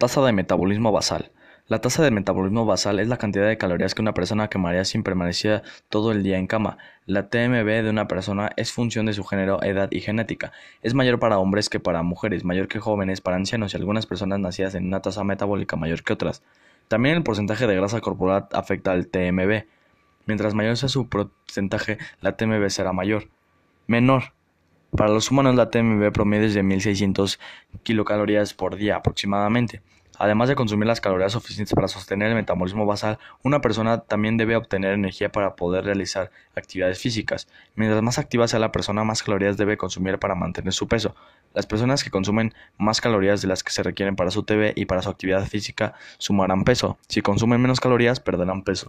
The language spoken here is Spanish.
Tasa de metabolismo basal. La tasa de metabolismo basal es la cantidad de calorías que una persona quemaría si permanecía todo el día en cama. La TMB de una persona es función de su género, edad y genética. Es mayor para hombres que para mujeres, mayor que jóvenes, para ancianos y algunas personas nacidas en una tasa metabólica mayor que otras. También el porcentaje de grasa corporal afecta al TMB. Mientras mayor sea su porcentaje, la TMB será mayor. Menor. Para los humanos la TMB promedio es de 1600 kilocalorías por día aproximadamente. Además de consumir las calorías suficientes para sostener el metabolismo basal, una persona también debe obtener energía para poder realizar actividades físicas. Mientras más activa sea la persona, más calorías debe consumir para mantener su peso. Las personas que consumen más calorías de las que se requieren para su TV y para su actividad física sumarán peso. Si consumen menos calorías, perderán peso.